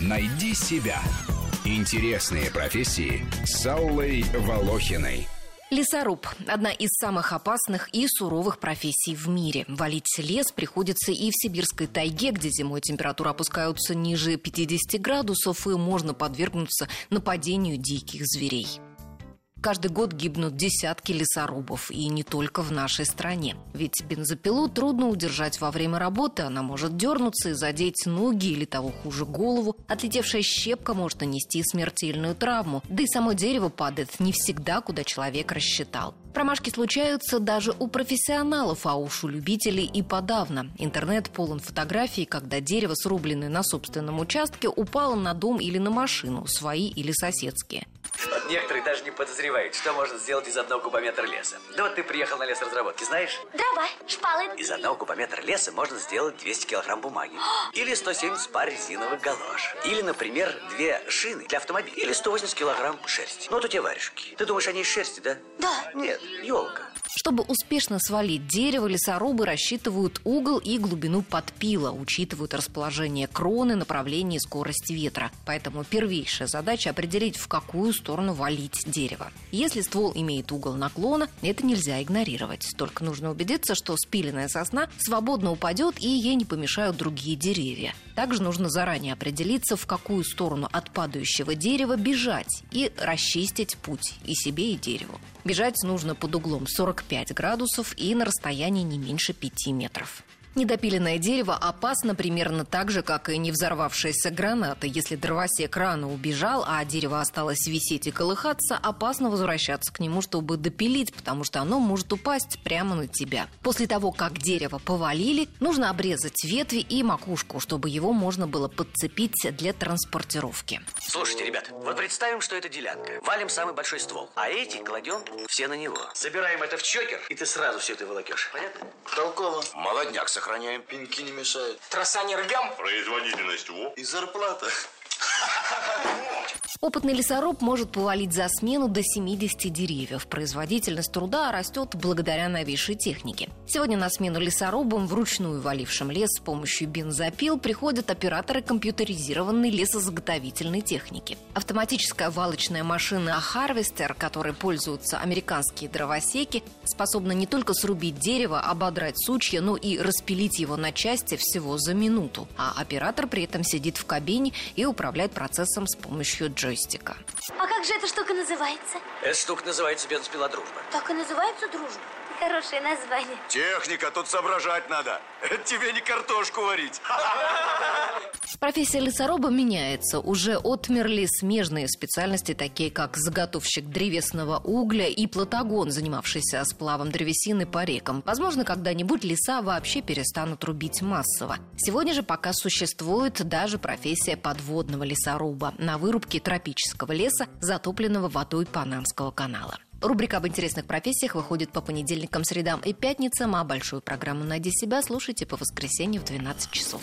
Найди себя. Интересные профессии с Аллой Волохиной. Лесоруб – одна из самых опасных и суровых профессий в мире. Валить лес приходится и в сибирской тайге, где зимой температура опускаются ниже 50 градусов и можно подвергнуться нападению диких зверей. Каждый год гибнут десятки лесорубов, и не только в нашей стране. Ведь бензопилу трудно удержать во время работы, она может дернуться и задеть ноги или того хуже голову. Отлетевшая щепка может нанести смертельную травму, да и само дерево падает не всегда, куда человек рассчитал. Промашки случаются даже у профессионалов, а уж у любителей и подавно. Интернет полон фотографий, когда дерево, срубленное на собственном участке, упало на дом или на машину, свои или соседские. Некоторые даже не подозревают, что можно сделать из одного кубометра леса. Да вот ты приехал на лес разработки, знаешь? Дрова, шпалы. Из одного кубометра леса можно сделать 200 килограмм бумаги. Или 170 пар резиновых галош. Или, например, две шины для автомобиля. Или 180 килограмм шерсти. Ну, вот у тебя варежки. Ты думаешь, они из шерсти, да? Да. Нет, елка. Чтобы успешно свалить дерево, лесорубы рассчитывают угол и глубину подпила, учитывают расположение кроны, направление и скорость ветра. Поэтому первейшая задача определить, в какую сторону валить дерево. Если ствол имеет угол наклона, это нельзя игнорировать. Только нужно убедиться, что спиленная сосна свободно упадет и ей не помешают другие деревья. Также нужно заранее определиться, в какую сторону от падающего дерева бежать и расчистить путь и себе, и дереву. Бежать нужно под углом 45 градусов и на расстоянии не меньше 5 метров. Недопиленное дерево опасно примерно так же, как и не взорвавшаяся граната. Если дровосек рано убежал, а дерево осталось висеть и колыхаться, опасно возвращаться к нему, чтобы допилить, потому что оно может упасть прямо на тебя. После того, как дерево повалили, нужно обрезать ветви и макушку, чтобы его можно было подцепить для транспортировки. Слушайте, ребят, вот представим, что это делянка. Валим самый большой ствол, а эти кладем все на него. Собираем это в чокер, и ты сразу все это волокешь. Понятно? Толково. Молодняк сохраняем. Пеньки не мешают. Троса не рвем. Производительность во. И зарплата. Опытный лесоруб может повалить за смену до 70 деревьев. Производительность труда растет благодаря новейшей технике. Сегодня на смену лесорубам, вручную валившим лес с помощью бензопил, приходят операторы компьютеризированной лесозаготовительной техники. Автоматическая валочная машина Harvester, которой пользуются американские дровосеки, способна не только срубить дерево, ободрать сучья, но и распилить его на части всего за минуту. А оператор при этом сидит в кабине и управляет процессом с помощью джойстика. А как же эта штука называется? Эта штука называется бензопила дружба. Так и называется дружба. Хорошее название. Техника, тут соображать надо. Это тебе не картошку варить. Профессия лесоруба меняется. Уже отмерли смежные специальности, такие как заготовщик древесного угля и платагон, занимавшийся сплавом древесины по рекам. Возможно, когда-нибудь леса вообще перестанут рубить массово. Сегодня же пока существует даже профессия подводного лесоруба на вырубке тропического леса, затопленного водой Панамского канала. Рубрика об интересных профессиях выходит по понедельникам, средам и пятницам, а большую программу «Найди себя» слушайте по воскресенью в 12 часов.